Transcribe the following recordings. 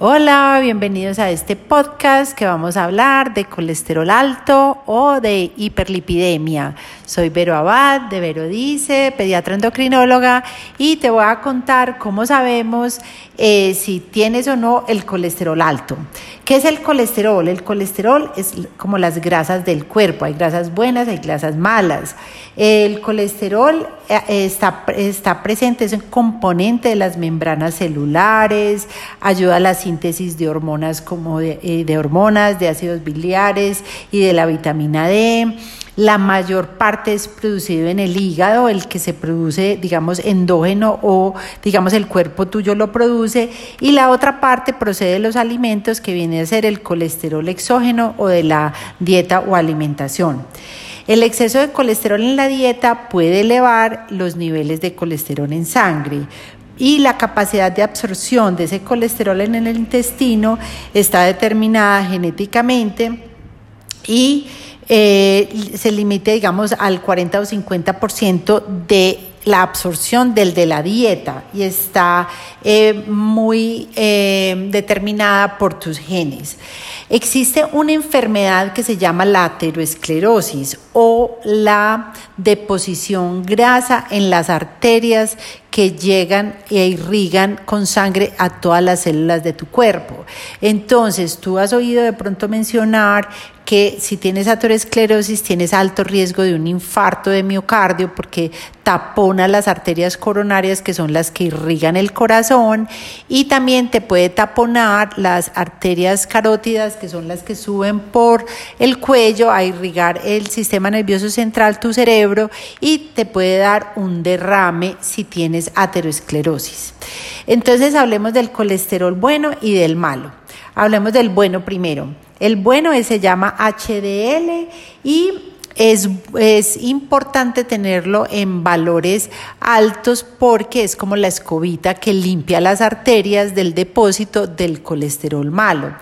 Hola, bienvenidos a este podcast que vamos a hablar de colesterol alto o de hiperlipidemia. Soy Vero Abad de Vero Dice, pediatra endocrinóloga, y te voy a contar cómo sabemos eh, si tienes o no el colesterol alto. ¿Qué es el colesterol? El colesterol es como las grasas del cuerpo. Hay grasas buenas, hay grasas malas. El colesterol eh, está, está presente, es un componente de las membranas celulares, ayuda a la síntesis de hormonas como de, eh, de hormonas, de ácidos biliares y de la vitamina D. La mayor parte es producido en el hígado, el que se produce, digamos, endógeno o, digamos, el cuerpo tuyo lo produce, y la otra parte procede de los alimentos que viene a ser el colesterol exógeno o de la dieta o alimentación. El exceso de colesterol en la dieta puede elevar los niveles de colesterol en sangre, y la capacidad de absorción de ese colesterol en el intestino está determinada genéticamente y eh, se limite, digamos, al 40 o 50% de la absorción del de la dieta y está eh, muy eh, determinada por tus genes. Existe una enfermedad que se llama la aterosclerosis o la deposición grasa en las arterias que llegan e irrigan con sangre a todas las células de tu cuerpo. Entonces, tú has oído de pronto mencionar que si tienes aterosclerosis tienes alto riesgo de un infarto de miocardio porque tapona las arterias coronarias que son las que irrigan el corazón y también te puede taponar las arterias carótidas que son las que suben por el cuello a irrigar el sistema nervioso central, tu cerebro y te puede dar un derrame si tienes aterosclerosis. Entonces hablemos del colesterol bueno y del malo. Hablemos del bueno primero. El bueno se llama HDL y es, es, importante tenerlo en valores altos porque es como la escobita que limpia las arterias del depósito del colesterol malo.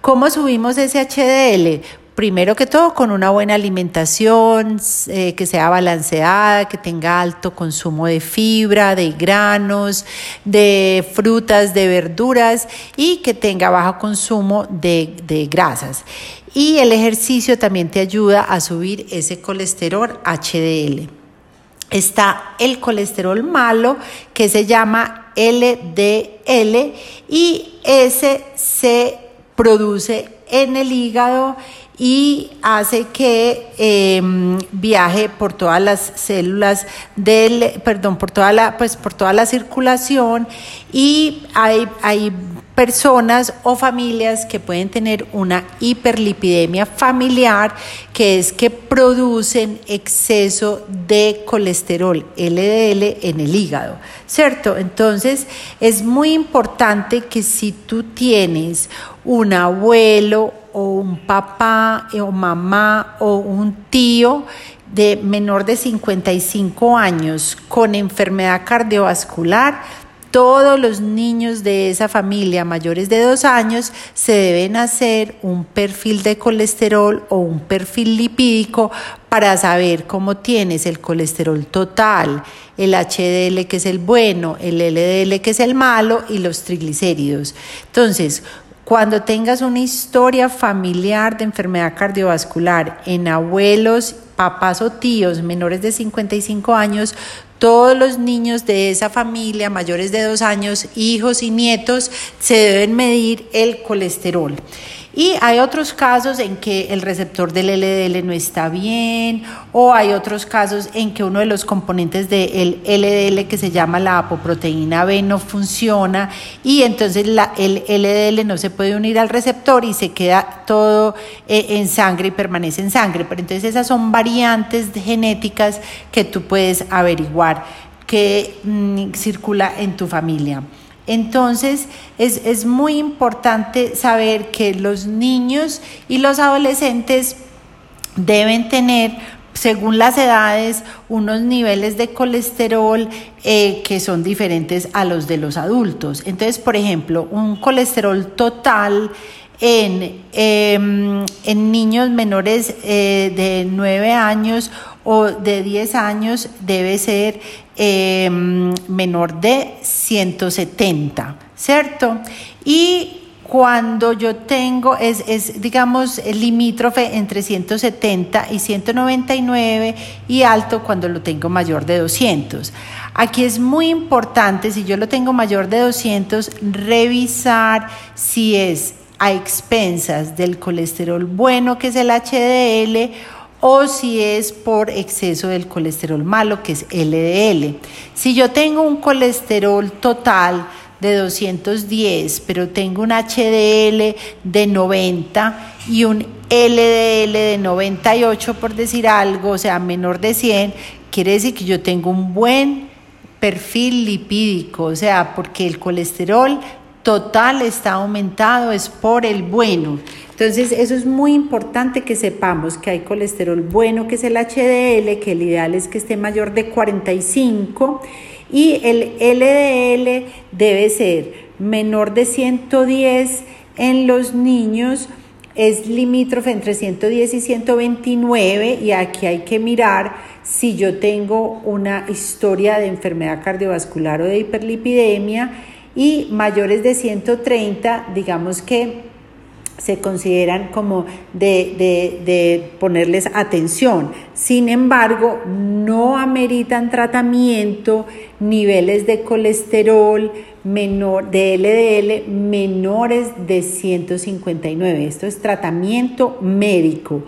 ¿Cómo subimos ese HDL? Primero que todo con una buena alimentación, eh, que sea balanceada, que tenga alto consumo de fibra, de granos, de frutas, de verduras y que tenga bajo consumo de, de grasas. Y el ejercicio también te ayuda a subir ese colesterol HDL. Está el colesterol malo que se llama LDL y ese se produce en el hígado y hace que em, viaje por todas las células del, perdón, por toda la, pues por toda la circulación y hay, hay personas o familias que pueden tener una hiperlipidemia familiar, que es que producen exceso de colesterol LDL en el hígado, ¿cierto? Entonces es muy importante que si tú tienes un abuelo o un papá o mamá o un tío de menor de 55 años con enfermedad cardiovascular, todos los niños de esa familia mayores de dos años se deben hacer un perfil de colesterol o un perfil lipídico para saber cómo tienes el colesterol total, el HDL que es el bueno, el LDL que es el malo y los triglicéridos. Entonces, cuando tengas una historia familiar de enfermedad cardiovascular en abuelos, papás o tíos menores de 55 años, todos los niños de esa familia mayores de dos años, hijos y nietos, se deben medir el colesterol. Y hay otros casos en que el receptor del LDL no está bien o hay otros casos en que uno de los componentes del LDL que se llama la apoproteína B no funciona y entonces el LDL no se puede unir al receptor y se queda todo eh, en sangre y permanece en sangre. Pero entonces esas son variantes genéticas que tú puedes averiguar que mm, circula en tu familia. Entonces es, muy importante saber que los niños y los adolescentes deben tener según las edades, unos niveles de colesterol eh, que son diferentes a los de los adultos. Entonces, por ejemplo, un colesterol total en, em, niños menores eh, de 9 años o de 10 años debe ser em, menor de 170, ¿cierto? Y cuando yo tengo, es, es digamos, limítrofe entre 170 y 199 y alto cuando lo tengo mayor de 200. Aquí es muy importante, si yo lo tengo mayor de 200, revisar si es a expensas del colesterol bueno, que es el HDL, o si es por exceso del colesterol malo, que es LDL. Si yo tengo un colesterol total de 210, pero tengo un HDL de 90 y un LDL de 98, por decir algo, o sea, menor de 100, quiere decir que yo tengo un buen perfil lipídico, o sea, porque el colesterol total está aumentado, es por el bueno. Entonces, eso es muy importante que sepamos que hay colesterol bueno, que es el HDL, que el ideal es que esté mayor de 45 y el LDL debe ser menor de 110 en los niños, es limítrofe entre 110 y 129 y aquí hay que mirar si yo tengo una historia de enfermedad cardiovascular o de hiperlipidemia y mayores de 130, digamos que se consideran como de, ponerles atención. Sin embargo, no ameritan tratamiento, niveles de colesterol menor, de LDL menores de 159. Esto es tratamiento médico.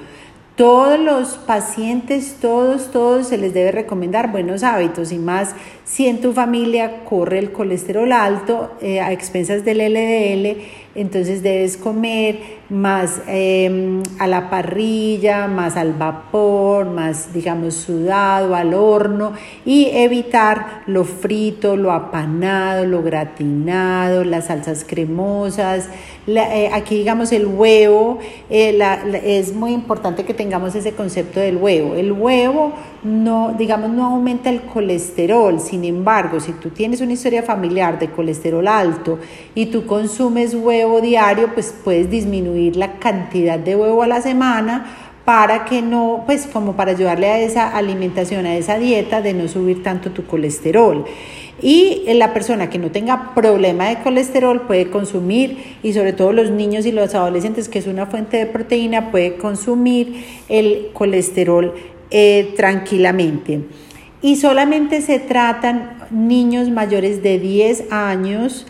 Todos los pacientes, todos, todos se les debe recomendar buenos hábitos y más si en tu familia corre el colesterol alto eh, a expensas del LDL entonces debes comer más em, a la parrilla, más al vapor, más digamos sudado, al horno y evitar lo frito, lo apanado, lo gratinado, las salsas cremosas. Eh, aquí digamos el huevo, eh, es muy importante que tengamos ese concepto del huevo. El huevo no, digamos, no aumenta el colesterol, sin embargo, si tú tienes una historia familiar de colesterol alto y tú consumes huevo, diario, pues puedes disminuir la cantidad de huevo a la semana para que no, pues como para ayudarle a esa alimentación, a esa dieta de no subir tanto tu colesterol. Y la persona que no tenga problema de colesterol puede consumir, y sobre todo los niños y los adolescentes, que es una fuente de proteína, puede consumir el colesterol eh, tranquilamente. Y solamente se tratan niños mayores de 10 años,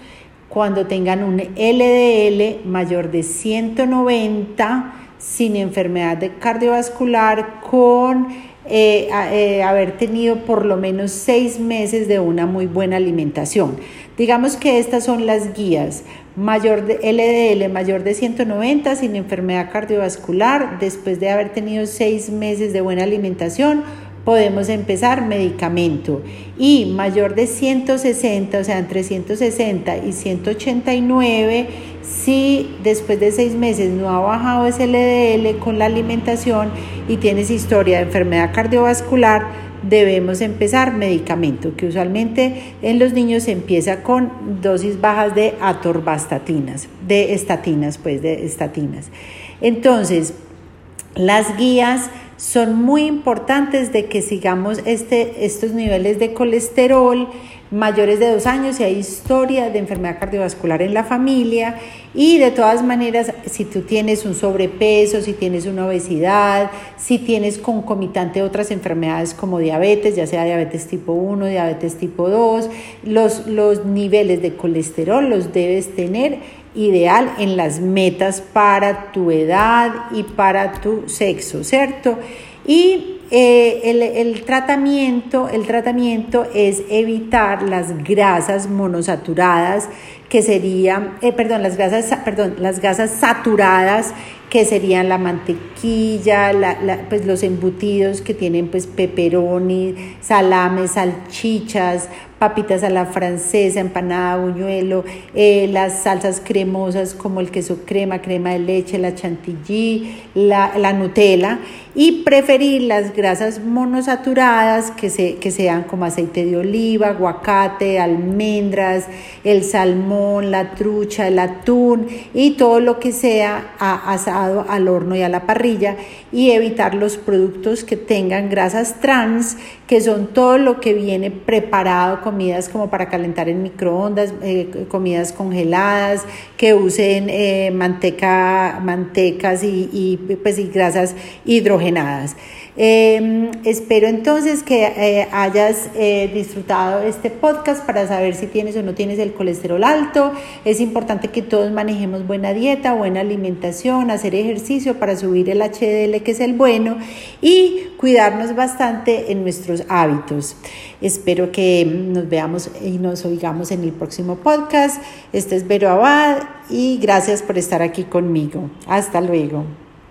cuando tengan un LDL mayor de 190 sin enfermedad cardiovascular con eh, eh, haber tenido por lo menos seis meses de una muy buena alimentación. Digamos que estas son las guías. Mayor de LDL mayor de 190 sin enfermedad cardiovascular después de haber tenido seis meses de buena alimentación podemos empezar medicamento y mayor de 160, o sea, entre 160 y 189, si después de seis meses no ha bajado ese LDL con la alimentación y tienes historia de enfermedad cardiovascular, debemos empezar medicamento, que usualmente en los niños se empieza con dosis bajas de atorbastatinas, de estatinas, pues de estatinas. Entonces, las guías son muy importantes de que sigamos este, estos niveles de colesterol mayores de dos años si hay historia de enfermedad cardiovascular en la familia y de todas maneras si tú tienes un sobrepeso, si tienes una obesidad, si tienes concomitante otras enfermedades como diabetes, ya sea diabetes tipo 1, diabetes tipo 2, los, los niveles de colesterol los debes tener ideal en las metas para tu edad y para tu sexo, ¿cierto? Y eh, el, tratamiento, el tratamiento es evitar las grasas monosaturadas, que serían, eh, perdón, las grasas, perdón, las grasas saturadas, que serían la mantequilla, pues los embutidos que tienen pues pepperoni, salames, salchichas, papitas a la francesa, empanada, buñuelo, eh, las salsas cremosas como el queso crema, crema de leche, la chantilly, la, la Nutella y preferir las grasas monosaturadas que, se, que sean como aceite de oliva, aguacate, almendras, el salmón la trucha, el atún y todo lo que sea asado al horno y a la parrilla y evitar los productos que tengan grasas trans, que son todo lo que viene preparado, comidas como para calentar en microondas, eh, comidas congeladas, que usen eh, manteca, mantecas y, y, pues, y grasas hidrogenadas. Em, espero entonces que eh, hayas eh, disfrutado este podcast para saber si tienes o no tienes el colesterol alto. Es importante que todos manejemos buena dieta, buena alimentación, hacer ejercicio para subir el HDL, que es el bueno, y cuidarnos bastante en hábitos. Espero que nos veamos y nos oigamos en el próximo podcast. Este es Vero Abad y gracias por estar aquí conmigo. Hasta luego.